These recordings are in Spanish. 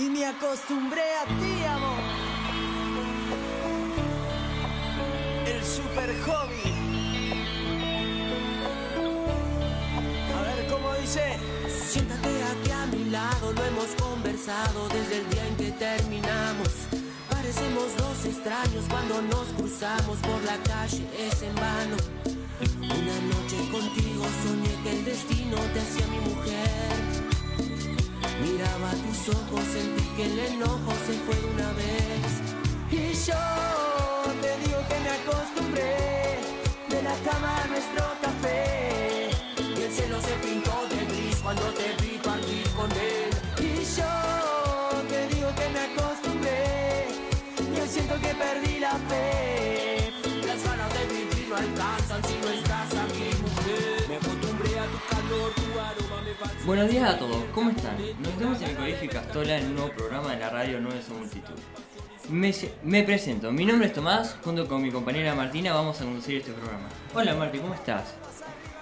y me acostumbré a ti, amor. El super hobby. A ver cómo dice. Siéntate aquí a mi lado, no hemos conversado desde el día en que terminamos. Parecemos dos extraños cuando nos cruzamos por la calle, es en vano. Una noche contigo soñé que el destino te hacía mi mujer. Miraba tus ojos, sentí que el enojo se fue una vez. Y yo te digo que me acostumbré de la cama a nuestro café. Y el cielo se pintó de gris cuando te vi partir con él. Y yo te digo que me acostumbré. Yo siento que perdí la fe. Las ganas de vivir no alcanzan si no estás Buenos días a todos, ¿cómo están? Nos vemos en el Colegio Castola en un nuevo programa de la radio 9 Son Multitud. Me, se- me presento, mi nombre es Tomás, junto con mi compañera Martina vamos a conducir este programa. Hola Marti, ¿cómo estás?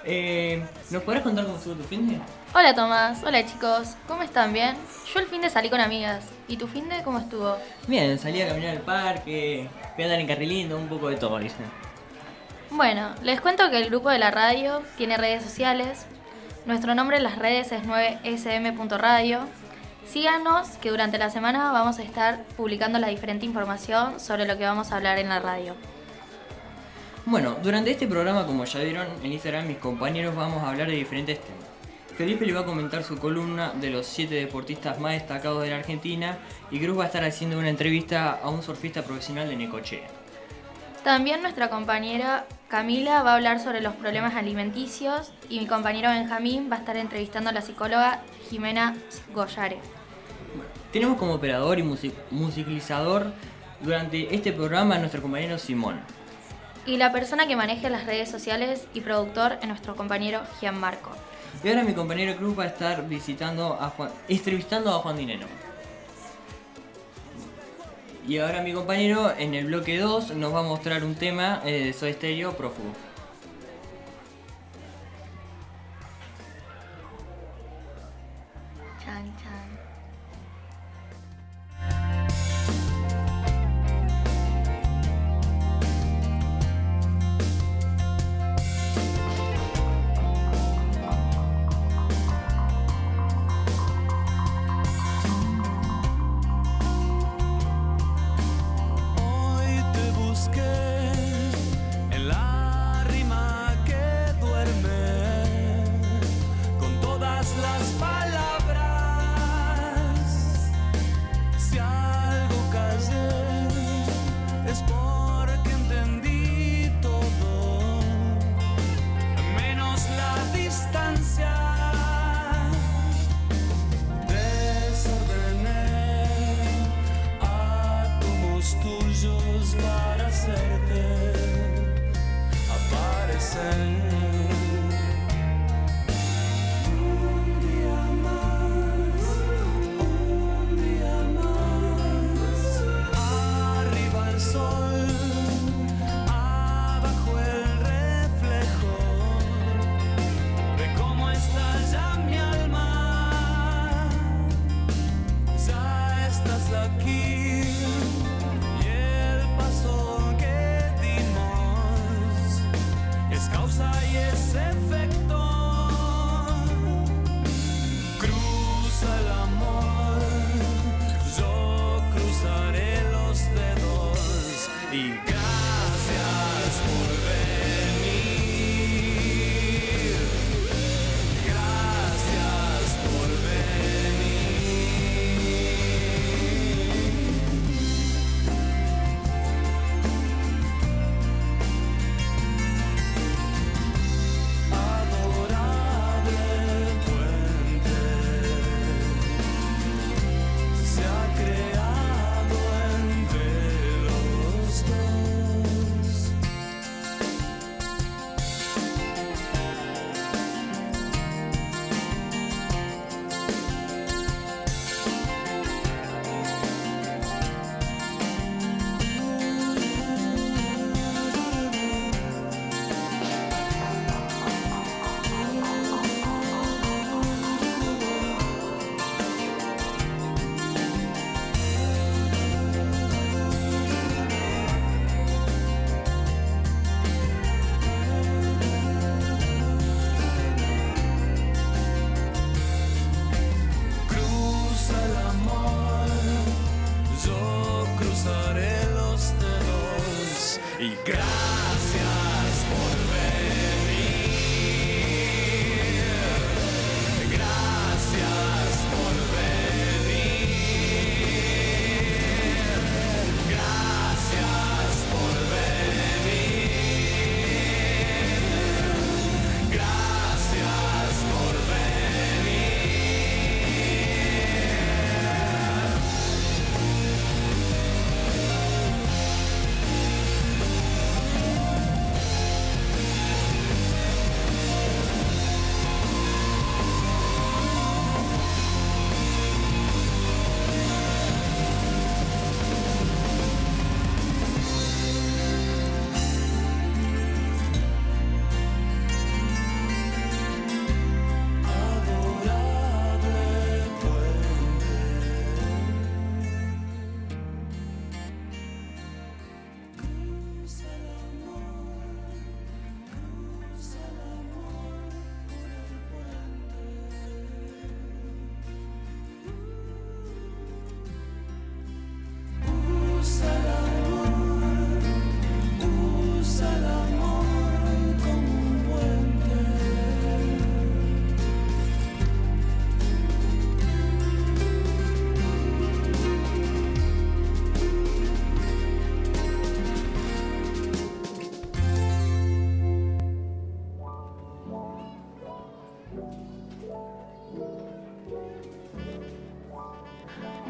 Eh, ¿Nos podrás contar cómo estuvo tu fin de? Hola Tomás, hola chicos, ¿cómo están? ¿Bien? Yo el fin de salí con amigas. ¿Y tu fin de cómo estuvo? Bien, salí a caminar al parque, fui a andar en carrilindo, un poco de todo, dice. Bueno, les cuento que el grupo de la radio tiene redes sociales. Nuestro nombre en las redes es 9sm.radio. Síganos que durante la semana vamos a estar publicando la diferente información sobre lo que vamos a hablar en la radio. Bueno, durante este programa, como ya vieron en Instagram, mis compañeros vamos a hablar de diferentes temas. Felipe le va a comentar su columna de los 7 deportistas más destacados de la Argentina y Cruz va a estar haciendo una entrevista a un surfista profesional de Necochea. También nuestra compañera Camila va a hablar sobre los problemas alimenticios y mi compañero Benjamín va a estar entrevistando a la psicóloga Jimena Goyare. Tenemos como operador y musi- musicalizador durante este programa a nuestro compañero Simón. Y la persona que maneja las redes sociales y productor es nuestro compañero Gianmarco. Y ahora mi compañero Cruz va a estar visitando a Juan, entrevistando a Juan Dineno. Y ahora mi compañero en el bloque 2 nos va a mostrar un tema eh, de Soy Stereo prófugo.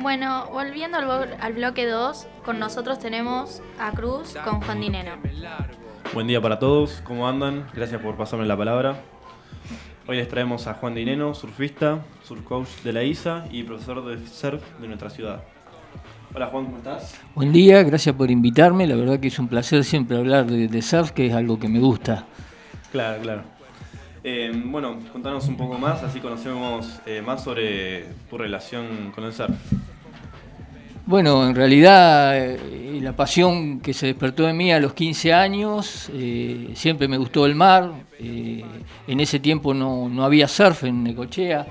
Bueno, volviendo al, al bloque 2, con nosotros tenemos a Cruz con Juan Dineno. Buen día para todos, ¿cómo andan? Gracias por pasarme la palabra. Hoy les traemos a Juan Dineno, surfista, surfcoach de la ISA y profesor de surf de nuestra ciudad. Hola Juan, ¿cómo estás? Buen día, gracias por invitarme. La verdad que es un placer siempre hablar de, de surf, que es algo que me gusta. Claro, claro. Eh, bueno, contanos un poco más, así conocemos eh, más sobre tu relación con el surf. Bueno, en realidad eh, la pasión que se despertó en mí a los 15 años, eh, siempre me gustó el mar. eh, en ese tiempo no, no había surf en Necochea.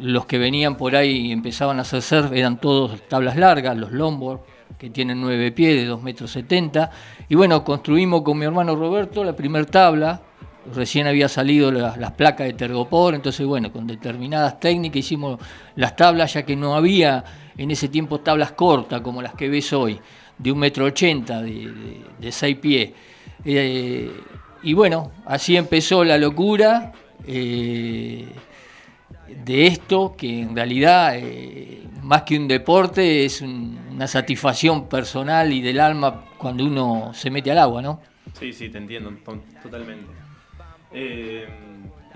los que venían por ahí y empezaban a hacer surf eran todos tablas largas, los longboard, que tienen 9 pies de 2 metros 70. Y bueno, construimos con mi hermano Roberto la primer tabla. Recién había salido la- las placas de Tergopor, entonces bueno, con determinadas técnicas hicimos las tablas, ya que no había en ese tiempo tablas cortas como las que ves hoy, de un metro ochenta, de, de, seis pies. Eh, y bueno, así empezó la locura eh, de esto, que en realidad, eh, más que un deporte, es un- una satisfacción personal y del alma cuando uno se mete al agua, ¿no? Sí, sí, te entiendo, to- totalmente.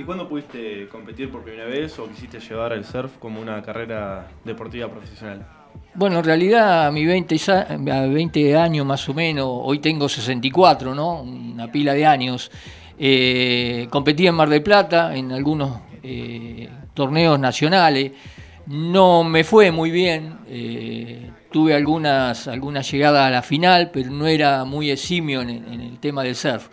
¿Y cuándo pudiste competir por primera vez o quisiste llevar el surf como una carrera deportiva profesional? Bueno, en realidad a mis 20, sa- a 20 años más o menos, hoy tengo 64, ¿no? Una pila de años. Eh, competí en Mar del Plata en algunos eh, torneos nacionales. No me fue muy bien. eh, tuve algunas, algunas llegadas a la final, pero no era muy eximio en el tema del surf.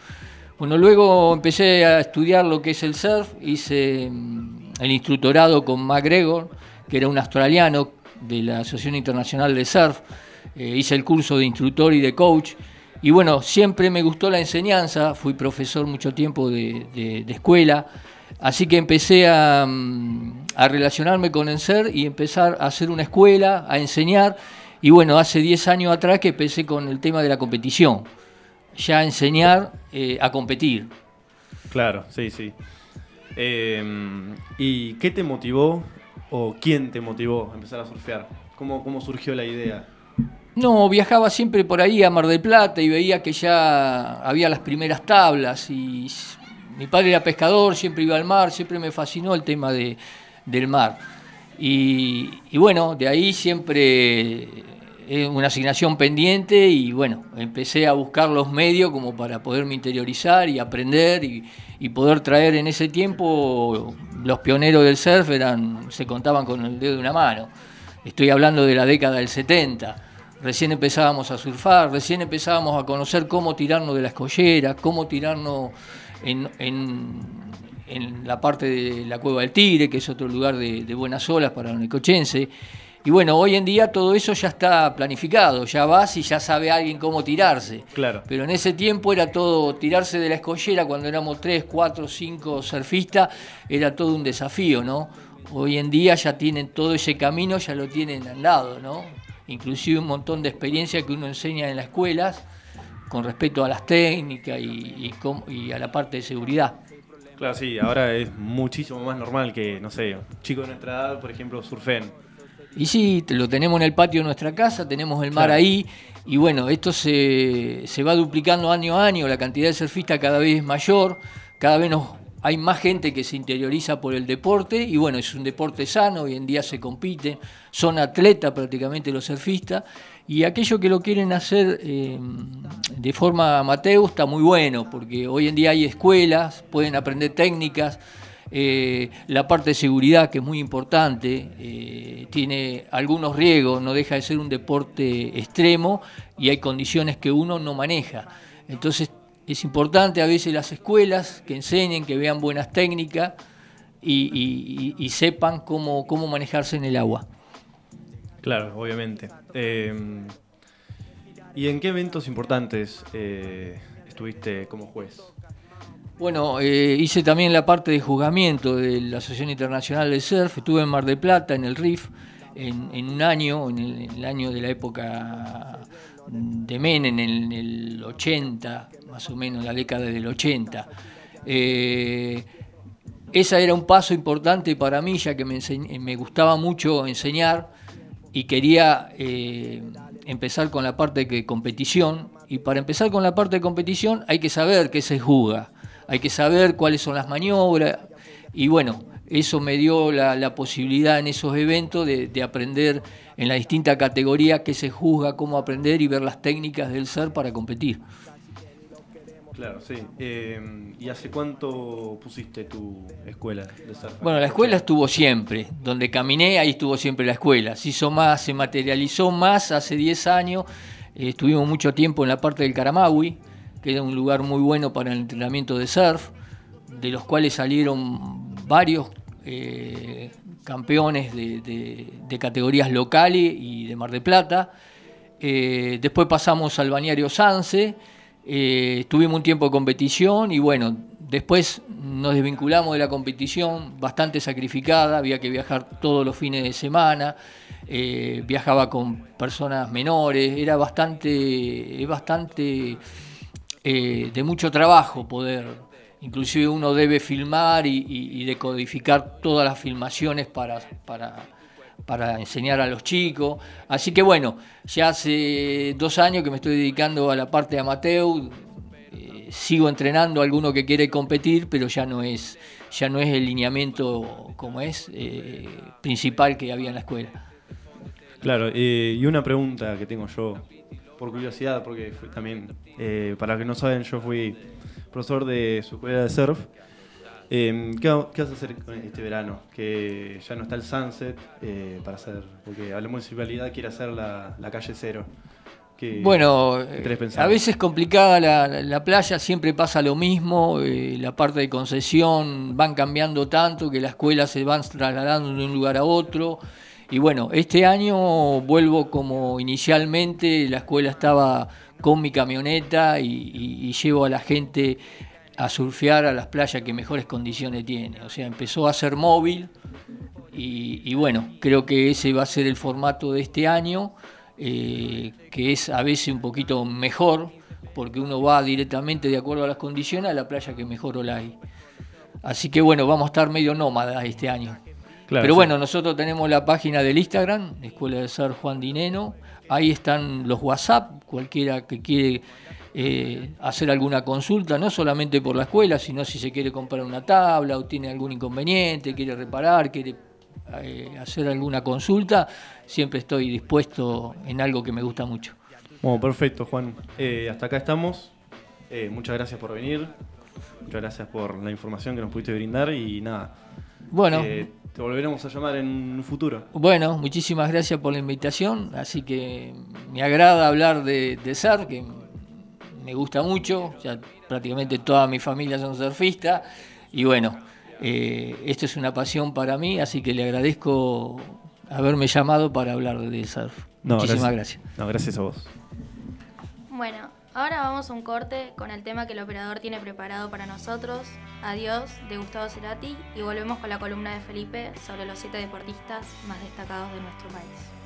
Bueno, luego empecé a estudiar lo que es el surf, hice mm, el instructorado con McGregor, que era un australiano de la Asociación Internacional de Surf, eh, hice el curso de instructor y de coach, y bueno, siempre me gustó la enseñanza, fui profesor mucho tiempo de, de- de escuela, así que empecé a, mm, a relacionarme con el surf y empezar a hacer una escuela, a enseñar, y bueno, hace 10 años atrás que empecé con el tema de la competición ya enseñar eh, a competir. Claro, sí, sí. Eh, ¿Y qué te motivó o quién te motivó a empezar a surfear? ¿Cómo, cómo surgió la idea? No, viajaba siempre por ahí a Mar del Plata y veía que ya había las primeras tablas y mi padre era pescador, siempre iba al mar, siempre me fascinó el tema de, del mar. Y, y bueno, de ahí siempre eh, una asignación pendiente y bueno, empecé a buscar los medios como para poderme interiorizar y aprender y, poder traer en ese tiempo los pioneros del surf eran, se contaban con el dedo de una mano. Estoy hablando de la década del 70. Recién empezábamos a surfar, recién empezábamos a conocer cómo tirarnos de la escollera, cómo tirarnos en, en- la parte de la Cueva del Tigre, que es otro lugar de, buenas olas para el necochense. Y bueno, hoy en día todo eso ya está planificado, ya vas y ya sabe alguien cómo tirarse. Claro. Pero en ese tiempo era todo, tirarse de la escollera cuando éramos 3, 4, 5 surfistas, era todo un desafío, ¿no? Hoy en día ya tienen todo ese camino, ya lo tienen al lado, ¿no? Inclusive un montón de experiencia que uno enseña en las escuelas con respecto a las técnicas y, y y a la parte de seguridad. Claro, sí, ahora es muchísimo más normal que, no sé, chicos de nuestra edad, por ejemplo, surfen. Y sí, lo tenemos en el patio de nuestra casa, tenemos el mar Claro. ahí, y bueno, esto se, se va duplicando año a año, la cantidad de surfistas cada vez es mayor, cada vez nos, hay más gente que se interioriza por el deporte, y bueno, es un deporte sano, hoy en día se compite, son atletas prácticamente los surfistas, y aquellos que lo quieren hacer eh, de forma amateur está muy bueno, porque hoy en día hay escuelas, pueden aprender técnicas, eh, la parte de seguridad, que es muy importante, eh, tiene algunos riesgos, no deja de ser un deporte extremo y hay condiciones que uno no maneja. Entonces es importante a veces las escuelas que enseñen, que vean buenas técnicas y, sepan cómo, cómo manejarse en el agua. Claro, obviamente. Eh, ¿Y en qué eventos importantes eh, estuviste como juez? Bueno, eh, hice también la parte de juzgamiento de la Asociación Internacional de Surf, estuve en Mar del Plata, en el RIF, en, un año, en el, año de la época de Menem, en el, en el 80, más o menos, la década del 80. Eh, esa era un paso importante para mí, ya que me, enseñ- me gustaba mucho enseñar y quería eh, empezar con la parte de competición. Y para empezar con la parte de competición hay que saber qué se juega, hay que saber cuáles son las maniobras. Y bueno, eso me dio la, la posibilidad en esos eventos de, de aprender en la distinta categoría qué se juzga, cómo aprender y ver las técnicas del ser para competir. Claro, sí. Eh, ¿Y hace cuánto pusiste tu escuela de surf? Bueno, la escuela estuvo siempre. Donde caminé, ahí estuvo siempre la escuela. Se hizo más, se materializó más hace 10 años. Eh, estuvimos mucho tiempo en la parte del Caramaui, que era un lugar muy bueno para el entrenamiento de surf, de los cuales salieron varios eh, campeones de, categorías locales y de Mar de Plata. Eh, después pasamos al Bañario Sanse, eh, tuvimos un tiempo de competición y bueno, después nos desvinculamos de la competición, bastante sacrificada, había que viajar todos los fines de semana, viajaba con personas menores, era bastante, bastante eh, de mucho trabajo poder, inclusive uno debe filmar y, y- decodificar todas las filmaciones para, para, para enseñar a los chicos. Así que bueno, ya hace dos años que me estoy dedicando a la parte de amateur, eh, sigo entrenando a alguno que quiere competir, pero ya no es, ya no es el lineamiento como es eh, principal que había en la escuela. Claro, y una pregunta que tengo yo, por curiosidad, porque fui también, eh, para los que no saben, yo fui profesor de su escuela de surf. Eh, ¿qué, va- qué vas a hacer con este verano? Que ya no está el sunset eh, para hacer, porque la municipalidad quiere hacer la, la calle cero. ¿Qué- Bueno, qué eh, a veces complicada la playa, siempre pasa lo mismo, eh, la parte de concesión van cambiando tanto que las escuelas se van trasladando de un lugar a otro. Y bueno, este año vuelvo como inicialmente, la escuela estaba con mi camioneta y, llevo a la gente a surfear a las playas que mejores condiciones tiene. O sea, empezó a ser móvil y, y bueno, creo que ese va a ser el formato de este año, eh, que es a veces un poquito mejor, porque uno va directamente de acuerdo a las condiciones a la playa que mejor ola hay. Así que bueno, vamos a estar medio nómadas este año. Claro, Pero sí. bueno, nosotros tenemos la página del Instagram, Escuela de Ser Juan Dineno. Ahí están los WhatsApp, cualquiera que quiere eh, hacer alguna consulta, no solamente por la escuela, sino si se quiere comprar una tabla o tiene algún inconveniente, quiere reparar, quiere eh, hacer alguna consulta, siempre estoy dispuesto en algo que me gusta mucho. Bueno, perfecto, Juan. Eh, hasta acá estamos. Muchas gracias por venir. Muchas gracias por la información que nos pudiste brindar y nada. Bueno, te volveremos a llamar en un futuro. Bueno, muchísimas gracias por la invitación. Así que me agrada hablar de, de surf, que me gusta mucho. Ya prácticamente toda mi familia son surfistas. Y bueno, eh, esto es una pasión para mí, así que le agradezco haberme llamado para hablar de surf. No, muchísimas gracias. No, gracias a vos. Bueno, ahora vamos a un corte con el tema que el operador tiene preparado para nosotros. Adiós, de Gustavo Cerati, y volvemos con la columna de Felipe sobre los siete deportistas más destacados de nuestro país.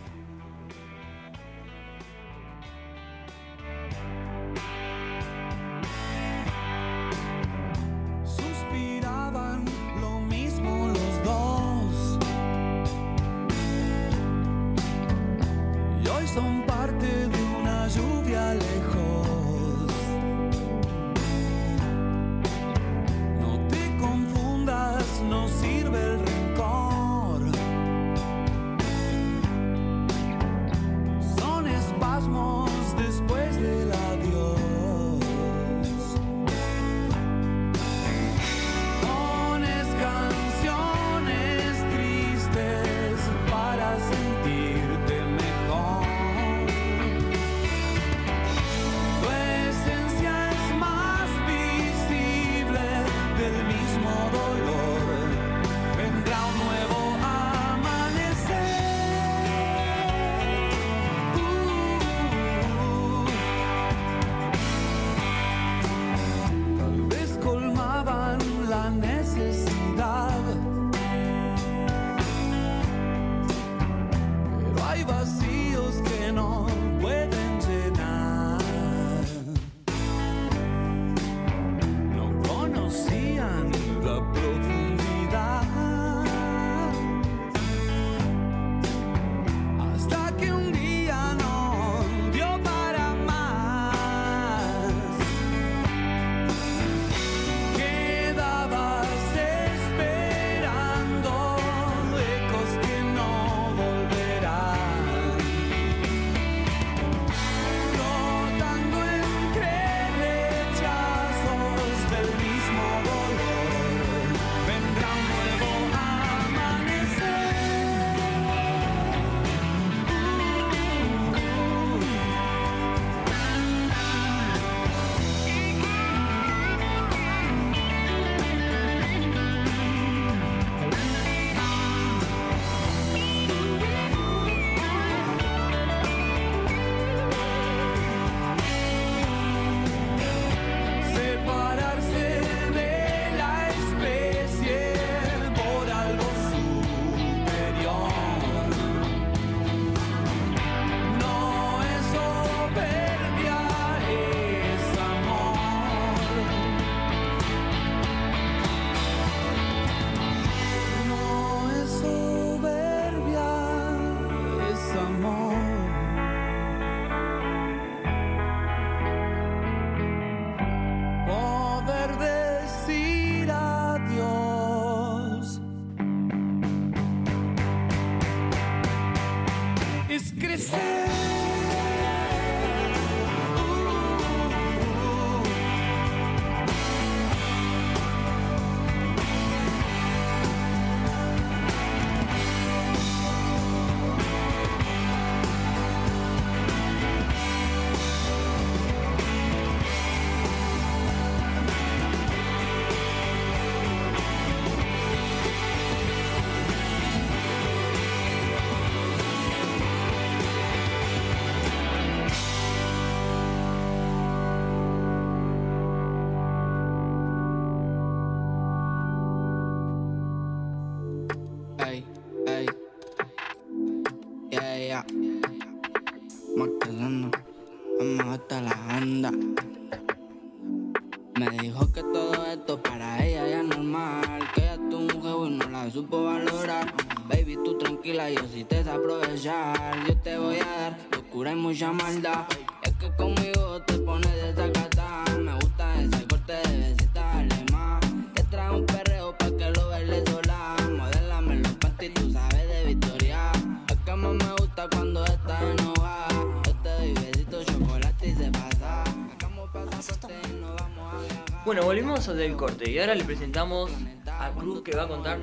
Bueno, volvimos del corte y ahora le presentamos a Cruz que va a contar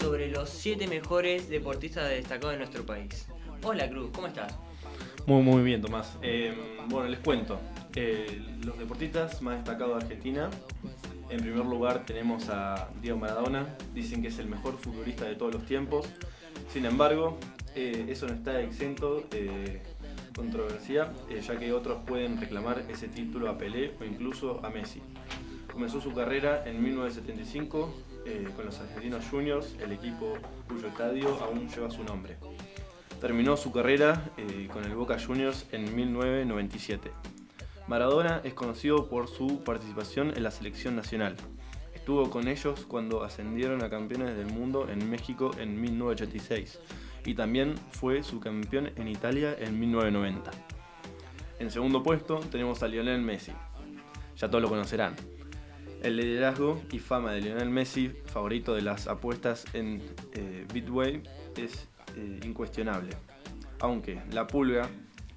sobre los 7 mejores deportistas destacados de nuestro país. Hola Cruz, ¿cómo estás? Muy, muy bien, Tomás. Eh, bueno, les cuento. Eh, los deportistas más destacados de Argentina. En primer lugar tenemos a Diego Maradona. Dicen que es el mejor futbolista de todos los tiempos. Sin embargo, eh, eso no está exento de controversia, ya que otros pueden reclamar ese título a Pelé o incluso a Messi. Comenzó su carrera en 1975 eh, con los Argentinos Juniors, el equipo cuyo estadio aún lleva su nombre. Terminó su carrera eh, con el Boca Juniors en 1997. Maradona es conocido por su participación en la selección nacional. Estuvo con ellos cuando ascendieron a campeones del mundo en México en 1986 y también fue subcampeón en Italia en 1990. En segundo puesto tenemos a Lionel Messi. Ya todos lo conocerán. El liderazgo y fama de Lionel Messi, favorito de las apuestas en eh, Bitway, es eh, incuestionable. Aunque la pulga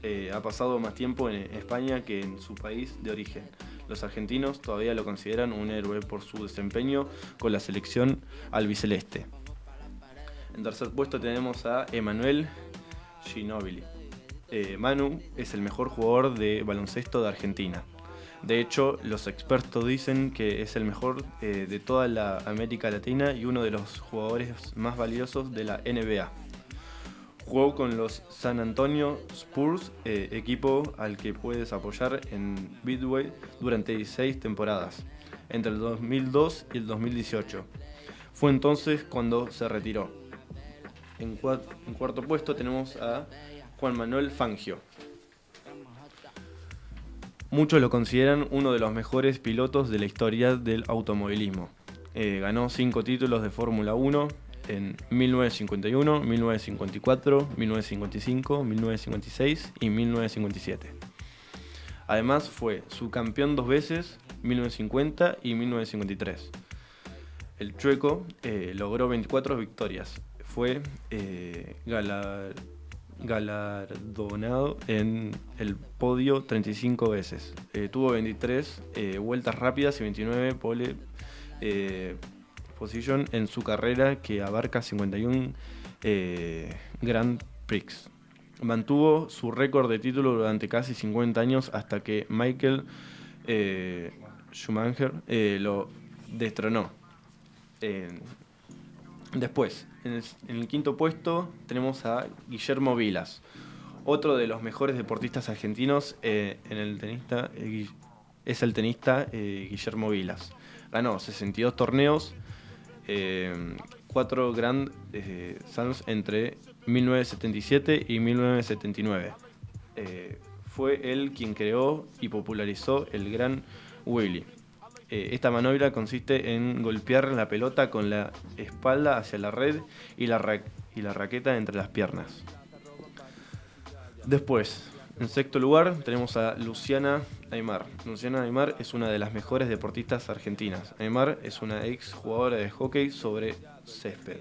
eh, ha pasado más tiempo en España que en su país de origen. Los argentinos todavía lo consideran un héroe por su desempeño con la selección albiceleste. En tercer puesto tenemos a Emanuel Ginóbili. Eh, Manu es el mejor jugador de baloncesto de Argentina. De hecho, los expertos dicen que es el mejor eh, de toda la América Latina y uno de los jugadores más valiosos de la NBA. Jugó con los San Antonio Spurs, eh, equipo al que puedes apoyar en Midway durante 16 temporadas, entre el 2002 y el 2018. Fue entonces cuando se retiró. En, cua- en cuarto puesto tenemos a Juan Manuel Fangio. Muchos lo consideran uno de los mejores pilotos de la historia del automovilismo. Eh, ganó cinco títulos de Fórmula 1 en 1951, 1954, 1955, 1956 y 1957. Además fue subcampeón dos veces, 1950 y 1953. El Chueco eh, logró 24 victorias. Fue eh, galar- galardonado en el podio 35 veces. Eh, tuvo 23 eh, vueltas rápidas y 29 pole eh, position en su carrera que abarca 51 eh, Grand Prix. Mantuvo su récord de título durante casi 50 años hasta que Michael Schumacher lo destronó. Después, en el, quinto puesto tenemos a Guillermo Vilas, otro de los mejores deportistas argentinos eh, en el tenista eh, es el tenista eh, Guillermo Vilas. Ganó 62 torneos, eh, 4 Grand Slams entre 1977 y 1979. Eh, fue él quien creó y popularizó el Gran Wheelie. Eh, esta maniobra consiste en golpear la pelota con la espalda hacia la red y la, y la raqueta entre las piernas. Después, en sexto lugar, tenemos a Luciana Aymar. Luciana Aymar es una de las mejores deportistas argentinas. Aymar es una ex jugadora de hockey sobre césped.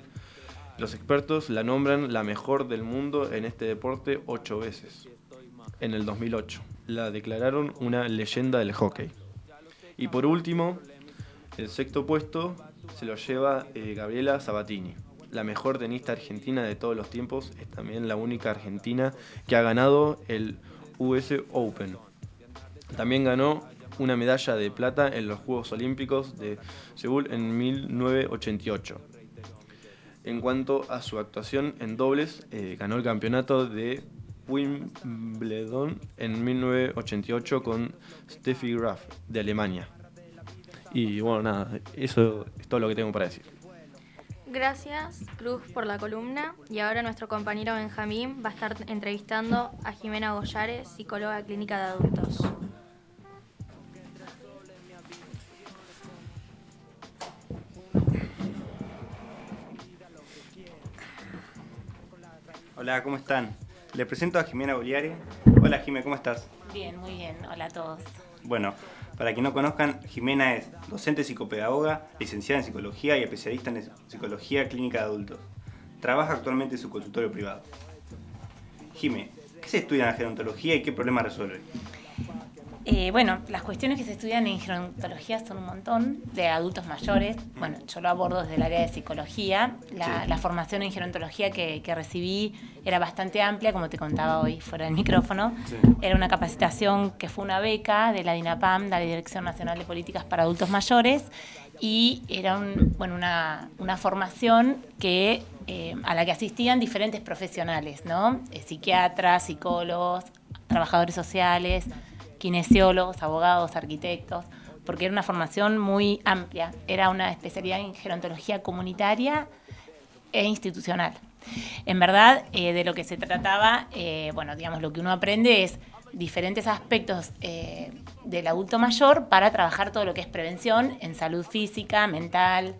Los expertos la nombran la mejor del mundo en este deporte ocho veces. En el 2008 la declararon una leyenda del hockey. Y por último, el sexto puesto se lo lleva eh, Gabriela Sabatini. La mejor tenista argentina de todos los tiempos, es también la única argentina que ha ganado el US Open. También ganó una medalla de plata en los Juegos Olímpicos de Seúl en 1988. En cuanto a su actuación en dobles, eh, ganó el campeonato de Wimbledon en 1988 con Steffi Graf de Alemania. Y bueno, nada, eso es todo lo que tengo para decir. Gracias, Cruz, por la columna. Y ahora nuestro compañero Benjamín va a estar entrevistando a Jimena Goyares, psicóloga clínica de adultos. Hola, ¿cómo están? Les presento a Jimena Boliari. Hola, Jimena, ¿cómo estás? Bien, muy bien. Hola a todos. Bueno, para quien no conozcan, Jimena es docente psicopedagoga, licenciada en psicología y especialista en psicología clínica de adultos. Trabaja actualmente en su consultorio privado. Jimé, ¿qué se estudia en la gerontología y qué problemas resuelve? Eh, bueno, las cuestiones que se estudian en gerontología son un montón, de adultos mayores. Bueno, yo lo abordo desde el área de psicología. La, Sí. la formación en gerontología que, que recibí era bastante amplia, como te contaba hoy fuera del micrófono. Sí. Era una capacitación que fue una beca de la DINAPAM, de la Dirección Nacional de Políticas para Adultos Mayores, y era un- bueno, una, una formación que, eh, a la que asistían diferentes profesionales, ¿no? Eh, psiquiatras, psicólogos, trabajadores sociales, kinesiólogos, abogados, arquitectos, porque era una formación muy amplia. Era una especialidad en gerontología comunitaria e institucional. En verdad, eh, de lo que se trataba, eh, bueno, digamos, lo que uno aprende es diferentes aspectos eh, del adulto mayor para trabajar todo lo que es prevención en salud física, mental,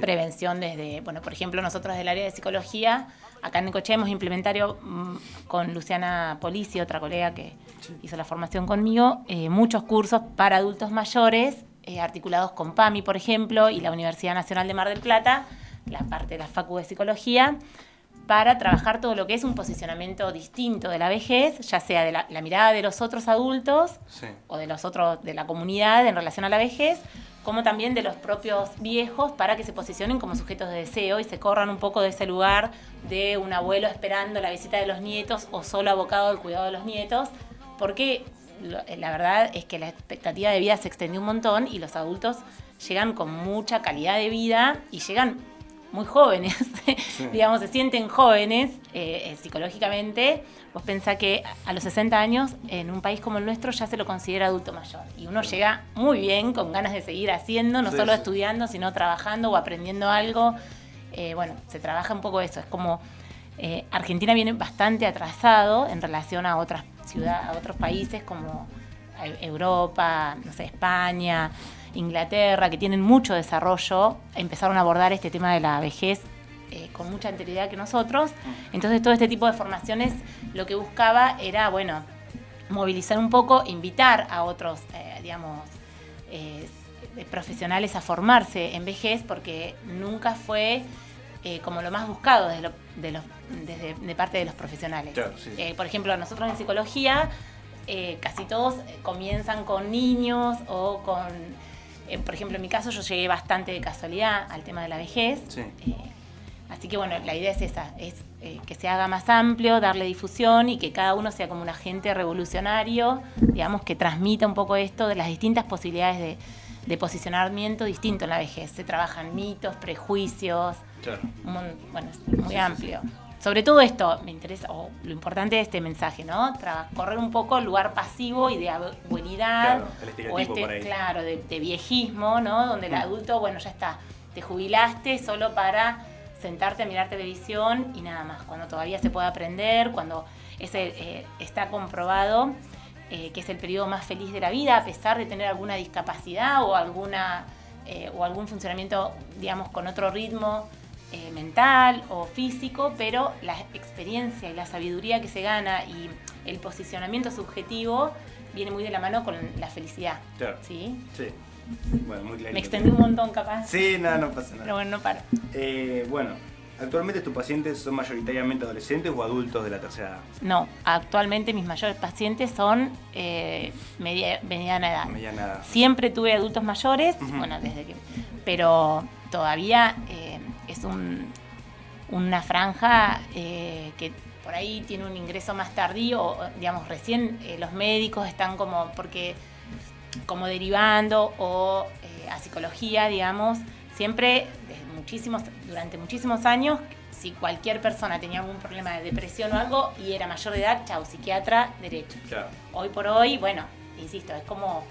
prevención desde, bueno, por ejemplo, nosotros del área de psicología, acá en Necochea hemos implementado mm, con Luciana Polisi, otra colega que hizo la formación conmigo, eh, muchos cursos para adultos mayores, eh, articulados con PAMI, por ejemplo, y la Universidad Nacional de Mar del Plata, la parte de la Facu de Psicología, para trabajar todo lo que es un posicionamiento distinto de la vejez, ya sea de la, la mirada de los otros adultos Sí. o de los otros de la comunidad en relación a la vejez, como también de los propios viejos para que se posicionen como sujetos de deseo y se corran un poco de ese lugar de un abuelo esperando la visita de los nietos o solo abocado al cuidado de los nietos, porque lo- la verdad es que la expectativa de vida se extendió un montón y los adultos llegan con mucha calidad de vida y llegan muy jóvenes, digamos, se sienten jóvenes eh, eh, psicológicamente. Vos pensás que a los 60 años, en un país como el nuestro, ya se lo considera adulto mayor. Y uno llega muy bien, con ganas de seguir haciendo, no Sí, solo sí. estudiando, sino trabajando o aprendiendo algo. Eh, bueno, se trabaja un poco eso. Es como eh, Argentina viene bastante atrasado en relación a otras ciudades, a otros países como eh, Europa, no sé, España, Inglaterra, que tienen mucho desarrollo, empezaron a abordar este tema de la vejez eh, con mucha anterioridad que nosotros. Entonces todo este tipo de formaciones lo que buscaba era, bueno, movilizar un poco, invitar a otros, eh, digamos, eh, profesionales a formarse en vejez, porque nunca fue como lo más buscado desde, lo- de, los- desde- de parte de los profesionales. Claro, sí. Por ejemplo, nosotros en psicología casi todos comienzan con niños o con, por ejemplo, en mi caso yo llegué bastante de casualidad al tema de la vejez. Sí. Eh, así que bueno, la idea es esa, es eh, que se haga más amplio, darle difusión y que cada uno sea como un agente revolucionario, digamos, que transmita un poco esto de las distintas posibilidades de, de posicionamiento distinto en la vejez. Se trabajan mitos, prejuicios, Claro. bueno, es muy amplio. Sobre todo esto, me interesa, o lo importante de este mensaje, ¿no? Tra- correr un poco el lugar pasivo y de abuelidad, Claro, o este, por ahí. claro, de, de viejismo, ¿no? Donde el Mm. adulto, bueno, ya está, te jubilaste solo para sentarte a mirar televisión y nada más, cuando todavía se puede aprender, cuando ese, eh, está comprobado eh, que es el periodo más feliz de la vida, a pesar de tener alguna discapacidad o, alguna, eh, o algún funcionamiento, digamos, con otro ritmo eh, mental o físico, pero la experiencia y la sabiduría que se gana y el posicionamiento subjetivo viene muy de la mano con la felicidad. Claro. ¿Sí? Sí. Bueno, muy claro. Me extendí un montón capaz. Sí, no, no pasa nada. Pero bueno, no paro. Eh, bueno, ¿Actualmente tus pacientes son mayoritariamente adolescentes o adultos de la tercera edad? No, actualmente mis mayores pacientes son eh, media- mediana edad. Mediana edad. Siempre tuve adultos mayores, bueno, desde que. Pero todavía eh, es un- una franja eh, que por ahí tiene un ingreso más tardío, digamos, recién los médicos están como, porque como derivando o eh, a psicología, digamos, siempre desde muchísimos, durante muchísimos años, si cualquier persona tenía algún problema de depresión o algo y era mayor de edad, chau, psiquiatra, derecho. Claro. Hoy por hoy, bueno, insisto, es como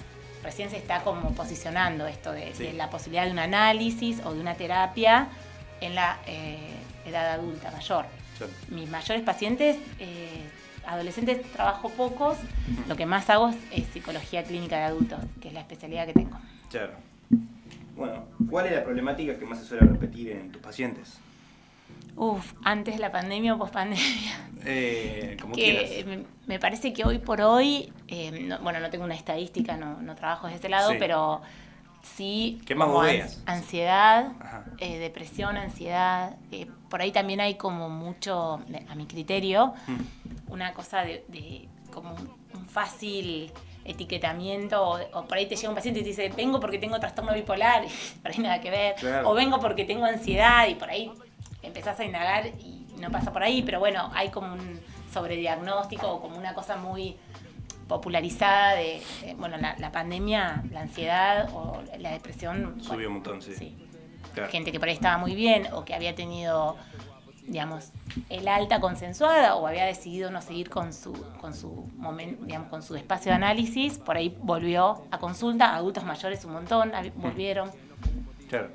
recién se está como posicionando esto de, Sí. de la posibilidad de un análisis o de una terapia en la eh, edad adulta mayor. Mis mayores pacientes, eh, adolescentes, trabajo pocos. Lo que más hago es, es psicología clínica de adultos, que es la especialidad que tengo. Claro. Bueno, ¿cuál es la problemática que más se suele repetir en tus pacientes? Uf, antes de la pandemia o post pandemia. Eh, como que quieras. me, parece que hoy por hoy, eh, no- bueno, no tengo una estadística, no, no trabajo desde ese lado, Sí. pero sí. ¿Qué más ans-? Ansiedad, eh, depresión, ansiedad. eh, por ahí también hay como mucho, a mi criterio, Mm. una cosa de, de como un, un fácil etiquetamiento o, o por ahí te llega un paciente y te dice vengo porque tengo trastorno bipolar y por ahí nada que ver Claro. o vengo porque tengo ansiedad y por ahí empezás a indagar y no pasa por ahí pero bueno hay como un sobrediagnóstico o como una cosa muy popularizada de, de, bueno la, la pandemia la ansiedad o la depresión Subió un montón, sí. sí Claro. gente que por ahí estaba muy bien o que había tenido, digamos, el alta consensuada o había decidido no seguir con su, con su momento, digamos, con su espacio de análisis, por ahí volvió a consulta, adultos mayores un montón, hab- volvieron. Claro.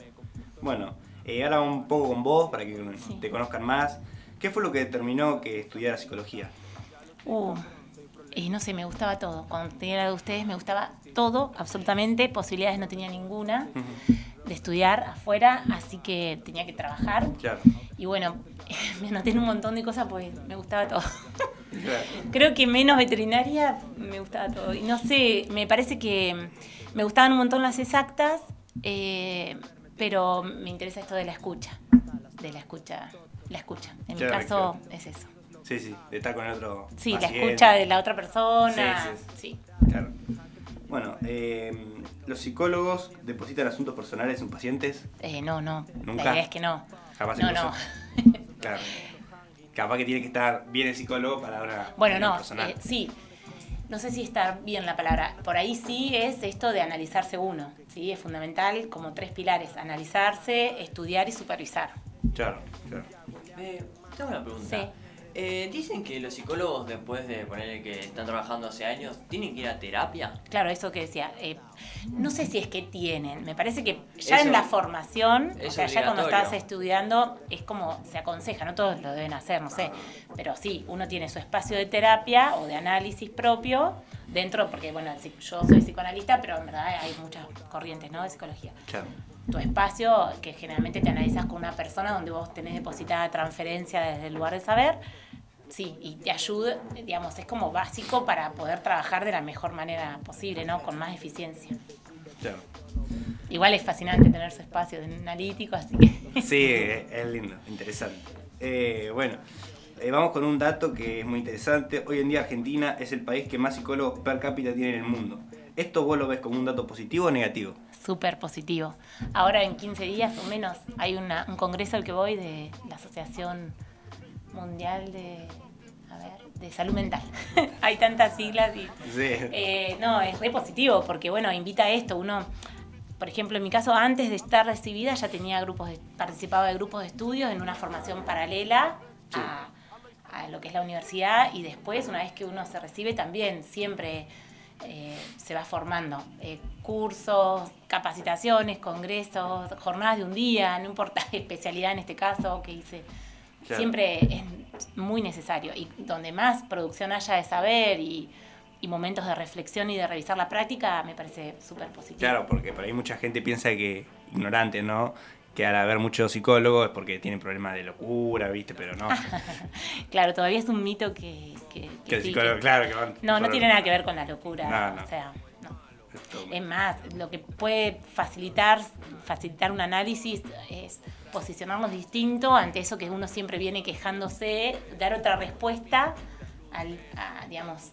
Bueno, eh, ahora un poco con vos para que Sí. te conozcan más. ¿Qué fue lo que determinó que estudiara psicología? Uh, y no sé, me gustaba todo. Cuando tenía la de ustedes me gustaba todo, absolutamente. Posibilidades no tenía ninguna de estudiar afuera, así que tenía que trabajar. Claro. Y bueno, me anoté en un montón de cosas porque me gustaba todo. Claro. Creo que menos veterinaria me gustaba todo. Y no sé, me parece que me gustaban un montón las exactas, eh, pero me interesa esto de la escucha. De la escucha. La escucha. En Claro, mi caso es eso. Sí, sí, de estar con el otro. Sí, la paciente. escucha de la otra persona. Sí, sí, sí. Claro. Bueno, eh, ¿los psicólogos depositan asuntos personales en pacientes? Eh, no, no. Nunca. La idea es que no. Jamás no, no. Claro. Capaz que tiene que estar bien el psicólogo para una. Bueno, no, personal. eh, sí. No sé si está bien la palabra. Por ahí sí es esto de analizarse uno. Sí, es fundamental como tres pilares: analizarse, estudiar y supervisar. Claro, claro. Eh, tengo una pregunta. Sí. Eh, dicen que los psicólogos, después de poner que están trabajando hace años, tienen que ir a terapia. Claro, eso que decía. eh, no sé si es que tienen. Me parece que ya en la formación, o sea, ya cuando estás estudiando, es como se aconseja, no todos lo deben hacer, no sé. Pero sí, uno tiene su espacio de terapia o de análisis propio dentro, porque bueno, yo soy psicoanalista, pero en verdad hay muchas corrientes, ¿no? De psicología. Claro. Tu espacio que generalmente te analizas con una persona donde vos tenés depositada transferencia desde el lugar de saber. Sí, y te ayuda, digamos, es como básico para poder trabajar de la mejor manera posible, ¿no? Con más eficiencia. Claro. Igual es fascinante tener su espacio de analítico, así que... Sí, es es lindo, interesante. Eh, bueno, eh, vamos con un dato que es muy interesante. Hoy en día Argentina es el país que más psicólogos per cápita tiene en el mundo. ¿Esto vos lo ves como un dato positivo o negativo? Súper positivo. Ahora en 15 días o menos hay una- un congreso al que voy de la Asociación Mundial de, a ver, de Salud Mental. hay tantas siglas y... Sí. Eh, no, es re positivo porque, bueno, invita a esto. Uno, por ejemplo, en mi caso, antes de estar recibida ya tenía grupos, de, participaba de grupos de estudios en una formación paralela a, a lo que es la universidad y después, una vez que uno se recibe, también siempre eh, se va formando. Eh, cursos, capacitaciones, congresos, jornadas de un día, no importa especialidad en este caso que hice. Claro. Siempre es muy necesario. Y donde más producción haya de saber y, y momentos de reflexión y de revisar la práctica, me parece súper positivo. Claro, porque por ahí mucha gente piensa que, ignorante, ¿no? Que al haber muchos psicólogos es porque tienen problemas de locura, ¿viste? Pero no. Claro, todavía es un mito que... que- que que el sí, psicólogo, que- claro, que van. No, no tiene nada que ver con la locura. No, no. O sea, no. Es más, lo que puede facilitar, facilitar un análisis es posicionarnos distinto ante eso que uno siempre viene quejándose, dar otra respuesta, al, a, digamos,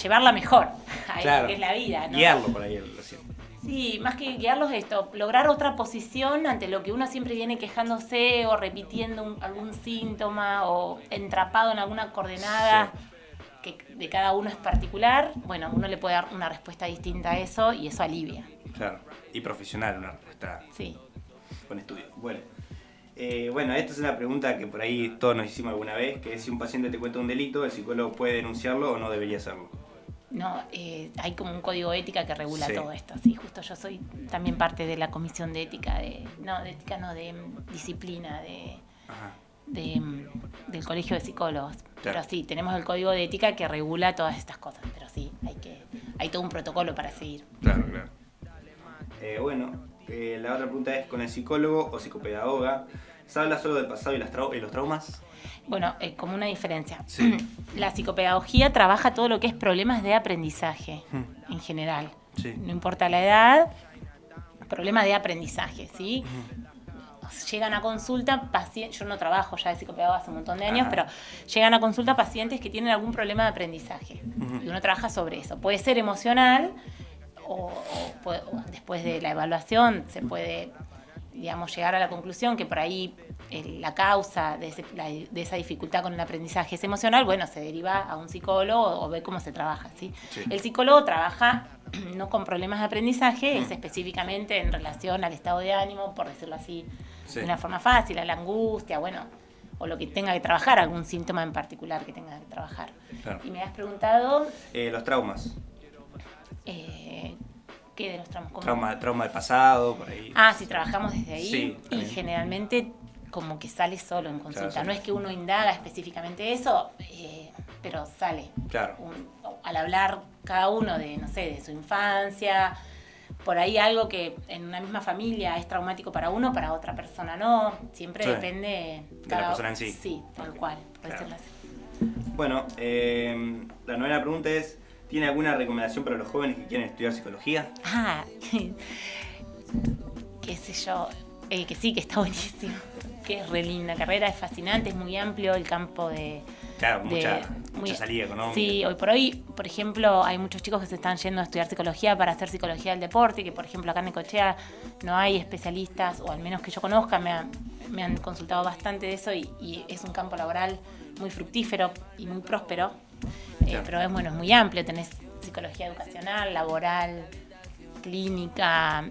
llevarla mejor a Claro. que es la vida. ¿no? Guiarlo por ahí, lo siento. Sí, más que guiarlos esto, lograr otra posición ante lo que uno siempre viene quejándose o repitiendo un- algún síntoma o entrapado en alguna coordenada que de cada uno es particular, bueno, uno le puede dar una respuesta distinta a eso y eso alivia. Claro. Y profesional, una respuesta Sí. con estudio. Bueno. Eh, bueno, esta es una pregunta que por ahí todos nos hicimos alguna vez, que es si un paciente te cuenta un delito, el psicólogo puede denunciarlo o no debería hacerlo. No, eh, hay como un código de ética que regula Sí. todo esto. Sí, justo yo soy también parte de la comisión de ética, de, no, de ética no, de disciplina, de, del colegio de psicólogos. Claro. Pero sí, tenemos el código de ética que regula todas estas cosas. Pero sí, hay que, hay todo un protocolo para seguir. Claro, claro. Eh, bueno, eh, la otra pregunta es, ¿con el psicólogo o psicopedagoga se habla solo del pasado y, las trau- y los traumas? Bueno, eh, como una diferencia. Sí. La psicopedagogía trabaja todo lo que es problemas de aprendizaje Hmm. en general. Sí. No importa la edad, problemas de aprendizaje, ¿sí? Llegan a consulta pacientes, yo no trabajo ya de psicopedagoga hace un montón de años, pero llegan a consulta pacientes que tienen algún problema de aprendizaje. Ujú. Y uno trabaja sobre eso. Puede ser emocional o, o puede- o después de la evaluación se puede, digamos, llegar a la conclusión que por ahí eh, la causa de, ese- la- de esa dificultad con el aprendizaje es emocional, bueno, se deriva a un psicólogo o, ve cómo se trabaja, ¿sí? Sí. El psicólogo trabaja no con problemas de aprendizaje, Mm. es específicamente en relación al estado de ánimo, por decirlo así, Sí. de una forma fácil, a la angustia, bueno, o lo que tenga que trabajar, algún síntoma en particular que tenga que trabajar. Claro. Y me has preguntado, Eh, los traumas. eh, ¿qué de los traumas? ¿Cómo? Trauma, trauma del pasado, por ahí. Ah, si trabajamos desde ahí. Sí, y también. generalmente como que sale solo en consulta. Claro, sí. No es que uno indaga específicamente eso, eh, pero sale. Claro. Un- al hablar cada uno de, no sé, de su infancia, por ahí algo que en una misma familia es traumático para uno, para otra persona no. Siempre Sí. depende De la persona en sí. Sí, tal cual, por Claro. Bueno, eh, la novena pregunta es, ¿tiene alguna recomendación para los jóvenes que quieren estudiar psicología? Ah, qué sé yo, eh, que sí, que está buenísimo, que es re linda carrera, es fascinante, es muy amplio el campo de... Claro, de- mucha, muy- mucha salida económica. Sí, hoy por hoy, por ejemplo, hay muchos chicos que se están yendo a estudiar psicología para hacer psicología del deporte, que por ejemplo acá en Necochea no hay especialistas, o al menos que yo conozca, me, han- me han consultado bastante de eso y, y es un campo laboral muy fructífero y muy próspero. Eh, pero es bueno, es muy amplio, tenés psicología educacional, laboral, clínica,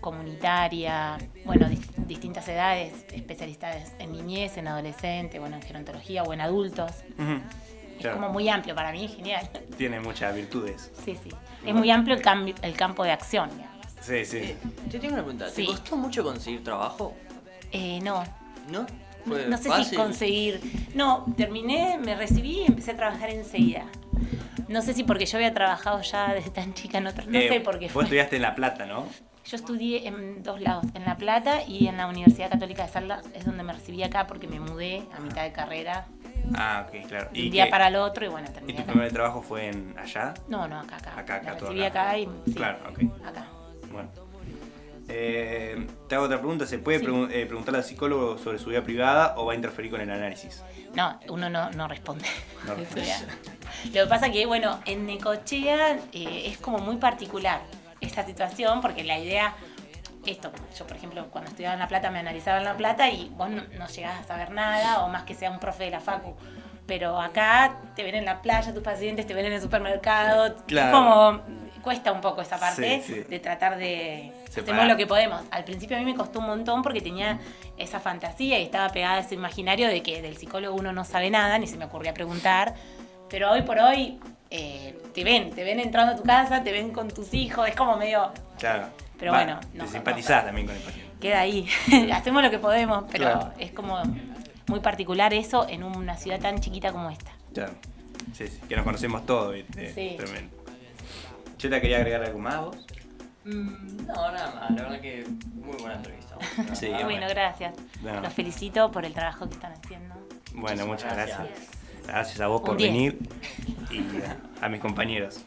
comunitaria, bueno, dis- distintas edades, especialistas en niñez, en adolescente, bueno, en gerontología o en adultos. Es Claro. como muy amplio para mí, genial. Tiene muchas virtudes. Sí, sí. Es muy amplio el, cambio, el campo de acción. digamos. Sí, sí. Te tengo una pregunta. Sí. ¿Te costó mucho conseguir trabajo? Eh, no, ¿No? No, ¿Fue no sé si conseguir. No, terminé, me recibí y empecé a trabajar enseguida. No sé si porque yo había trabajado ya desde tan chica en otra. No Eh, sé por qué Vos fue. estudiaste en La Plata, ¿no? Yo estudié en dos lados, en La Plata y en la Universidad Católica de Salda, es donde me recibí acá porque me mudé a mitad de carrera, Ah, ok, claro. de un día qué- para el otro y bueno, ¿Y terminé tu acá. primer trabajo fue en allá? No, no, acá, acá. Acá, acá, Me todo recibí acá. acá y sí, Claro, ok. acá. Bueno. Eh, te hago otra pregunta. ¿Se puede Sí. pregun- eh, preguntarle al psicólogo sobre su vida privada o va a interferir con el análisis? No, uno no, no responde. No. Lo que pasa que, bueno, en Necochea eh, es como muy particular esta situación porque la idea, esto, yo por ejemplo cuando estudiaba en La Plata me analizaba en La Plata y vos no, no llegás a saber nada o más que sea un profe de la facu. Pero acá te ven en la playa tus pacientes, te ven en el supermercado, Claro. es como cuesta un poco esa parte Sí, sí. de tratar de Separar. hacemos lo que podemos. Al principio a mí me costó un montón porque tenía esa fantasía y estaba pegada a ese imaginario de que del psicólogo uno no sabe nada, ni se me ocurría preguntar. Pero hoy por hoy eh, te ven, te ven entrando a tu casa, te ven con tus hijos, es como medio, Claro. Pero Va, bueno, Te no, simpatizás no. también con el paciente. queda ahí. Hacemos lo que podemos, pero Claro. es como muy particular eso en una ciudad tan chiquita como esta. Claro. Sí, sí, que nos conocemos todos, ¿viste? Sí. Tremendo. Cheta, ¿quería agregar algo más vos? Mm, no, nada más. La verdad que muy buena entrevista. Sí, verdad. bueno, gracias. Bueno. Los felicito por el trabajo que están haciendo. Bueno, muchas gracias. gracias. Gracias a vos Un por venir y a, mis compañeros.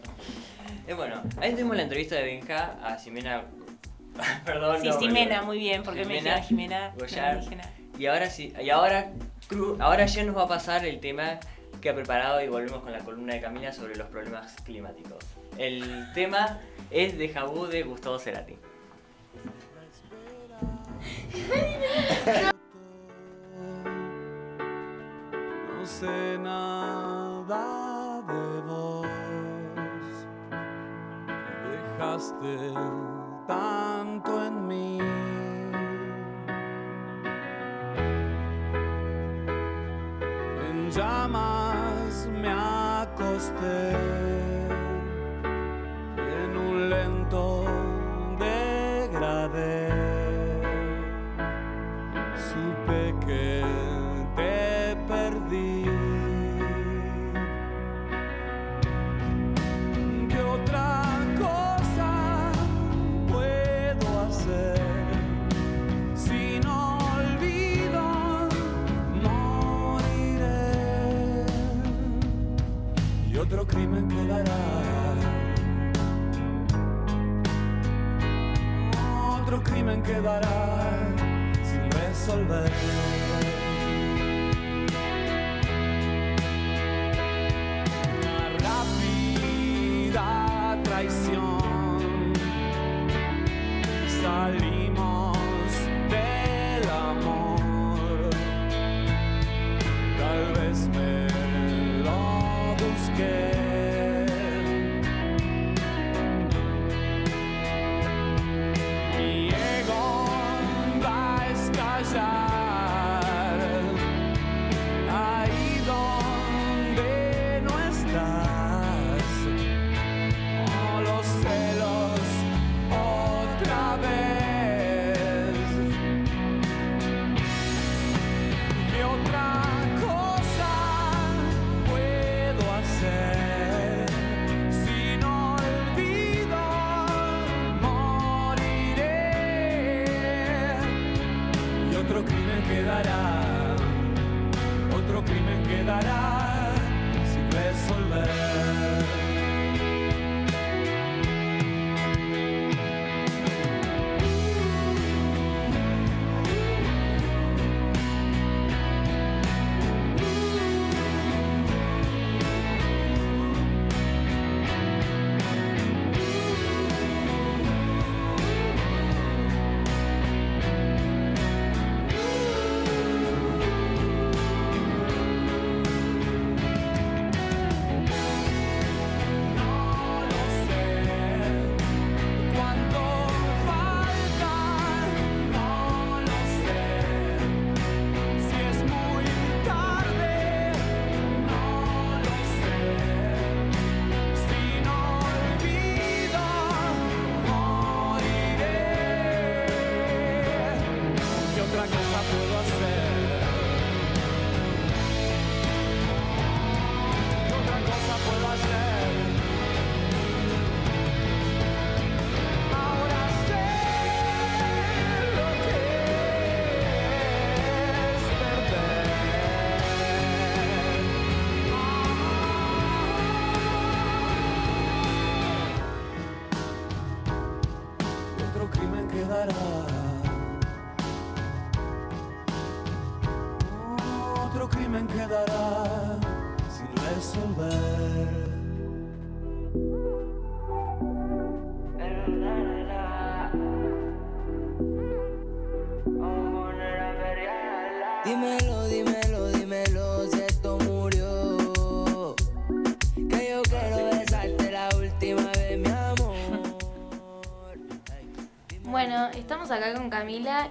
Eh, bueno, ahí tuvimos la entrevista de Benja a Ximena. Perdón, Sí, no, Ximena, muy bien, porque me Ximena decía Jimena. no Goyar. Y ahora sí, y ahora, ahora ya nos va a pasar el tema que ha preparado y volvemos con la columna de Camila sobre los problemas climáticos. El tema es de Jabú de Gustavo Cerati. No sé nada de vos. Dejaste tanto en mí. En llamas me acosté un lento degradé. Supe que te perdí.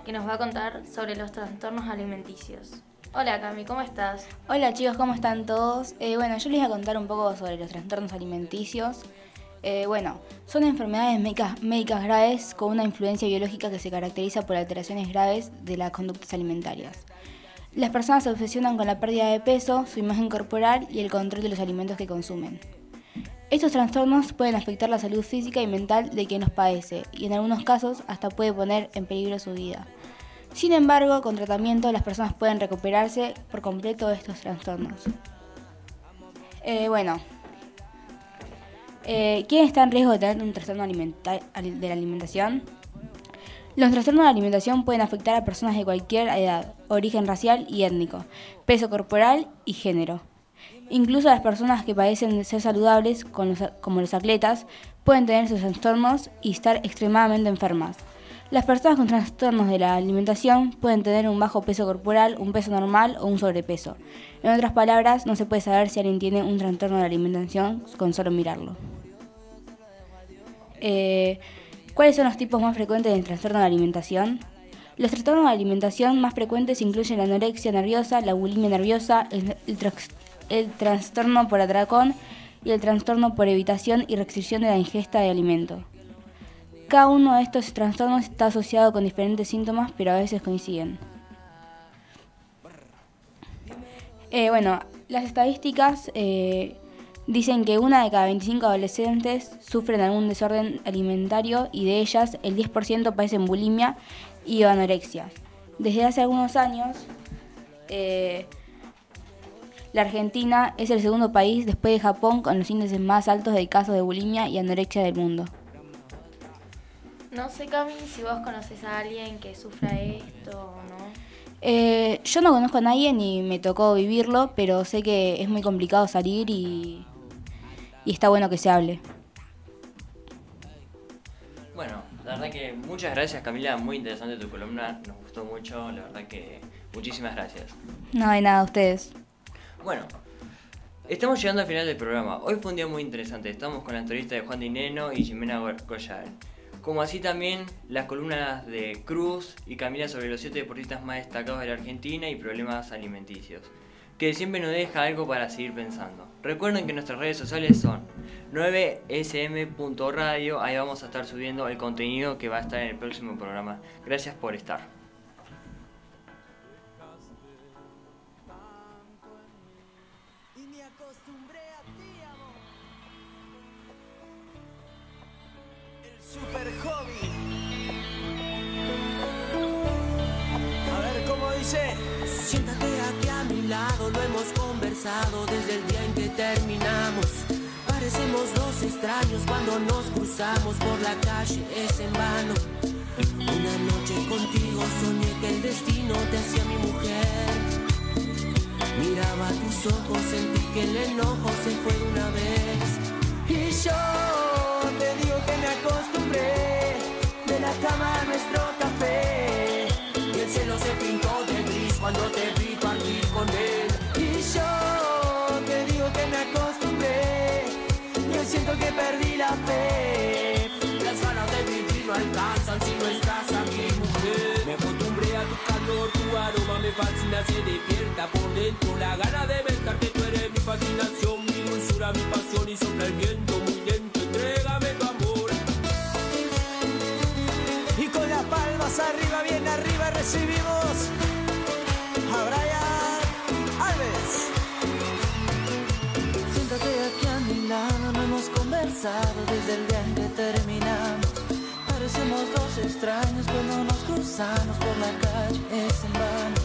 Que nos va a contar sobre los trastornos alimenticios. Hola Cami, ¿cómo estás? Hola chicos, ¿cómo están todos? Eh, bueno, yo les voy a contar un poco sobre los trastornos alimenticios. Eh, bueno, son enfermedades médicas, médicas graves con una influencia biológica que se caracteriza por alteraciones graves de las conductas alimentarias. Las personas se obsesionan con la pérdida de peso, su imagen corporal y el control de los alimentos que consumen. Estos trastornos pueden afectar la salud física y mental de quien los padece y en algunos casos hasta puede poner en peligro su vida. Sin embargo, con tratamiento las personas pueden recuperarse por completo de estos trastornos. Eh, bueno, eh, ¿quién está en riesgo de tener un trastorno de la alimentación? Los trastornos de alimentación pueden afectar a personas de cualquier edad, origen racial y étnico, peso corporal y género. Incluso las personas que padecen de ser saludables, como los atletas, pueden tener sus trastornos y estar extremadamente enfermas. Las personas con trastornos de la alimentación pueden tener un bajo peso corporal, un peso normal o un sobrepeso. En otras palabras, no se puede saber si alguien tiene un trastorno de la alimentación con solo mirarlo. Eh, ¿Cuáles son los tipos más frecuentes de trastorno de alimentación? Los trastornos de alimentación más frecuentes incluyen la anorexia nerviosa, la bulimia nerviosa, el, el el trastorno por atracón y el trastorno por evitación y restricción de la ingesta de alimento. Cada uno de estos trastornos está asociado con diferentes síntomas, pero a veces coinciden. Eh, bueno, las estadísticas eh, dicen que una de cada 25 adolescentes sufren algún desorden alimentario y de ellas el 10% padecen bulimia y anorexia. Desde hace algunos años, eh, la Argentina es el segundo país después de Japón con los índices más altos de casos de bulimia y anorexia del mundo. No sé, Cami, si vos conoces a alguien que sufra esto o no. Eh, yo no conozco a nadie ni me tocó vivirlo, pero sé que es muy complicado salir y, y está bueno que se hable. Bueno, la verdad que muchas gracias Camila, muy interesante tu columna, nos gustó mucho, la verdad que muchísimas gracias. No de nada, ustedes. Bueno, estamos llegando al final del programa. Hoy fue un día muy interesante. Estamos con la entrevista de Juan Dineno y Jimena Goyal. Como así también las columnas de Cruz y Camila sobre los siete deportistas más destacados de la Argentina y problemas alimenticios. Que siempre nos deja algo para seguir pensando. Recuerden que nuestras redes sociales son 9sm.radio. Ahí vamos a estar subiendo el contenido que va a estar en el próximo programa. Gracias por estar. Desde el día en que terminamos. Parecemos dos extraños cuando nos cruzamos por la calle, es en vano. Una noche contigo soñé que el destino te hacía mi mujer. Miraba tus ojos, sentí que el enojo se fue de una vez. Y yo te digo que me acostumbré de la cama a nuestro café. Y el cielo se pintó de gris cuando te vi partir con él. Yo te digo que me acostumbré. Yo siento que perdí la fe. Las ganas de vivir no alcanzan si no estás aquí, mujer. Me acostumbré a tu calor, tu aroma me fascina, se despierta por dentro. La gana de besarte, tú eres mi fascinación, mi dulzura, mi pasión y sopla el viento muy lento. Entrégame tu amor. Y con las palmas arriba, bien arriba, recibimos desde el día en que terminamos. Parecemos dos extraños cuando nos cruzamos por la calle, es en vano.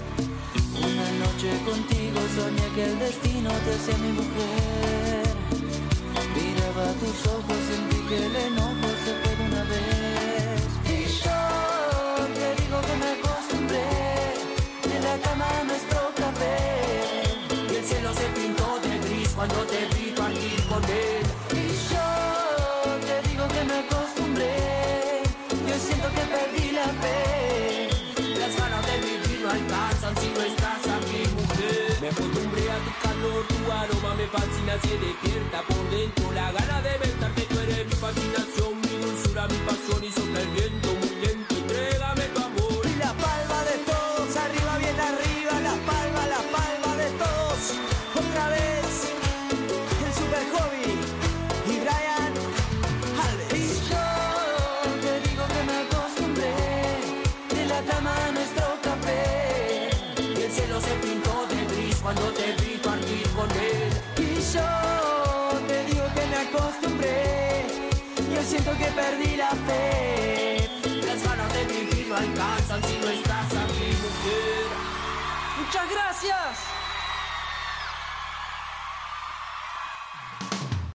Una noche contigo soñé que el destino te hacía mi mujer. Miraba tus ojos, sentí que el enojo se fue de una vez. Y yo te digo que me acostumbré de la cama a nuestro café. Y el cielo se pintó de gris cuando te vi partir con él. Me fascina, se despierta por dentro. La gana de besarte, tú eres mi fascinación, mi dulzura, mi pasión y sopla el viento muy lento. Entrégame tu amor. Y la palma de todos, arriba, bien arriba, la palma, la palma de todos. Otra vez, el super hobby. Y Brian Alves. Y yo te digo que me acostumbré de la cama a nuestro café. Y el cielo se pintó de gris cuando te vi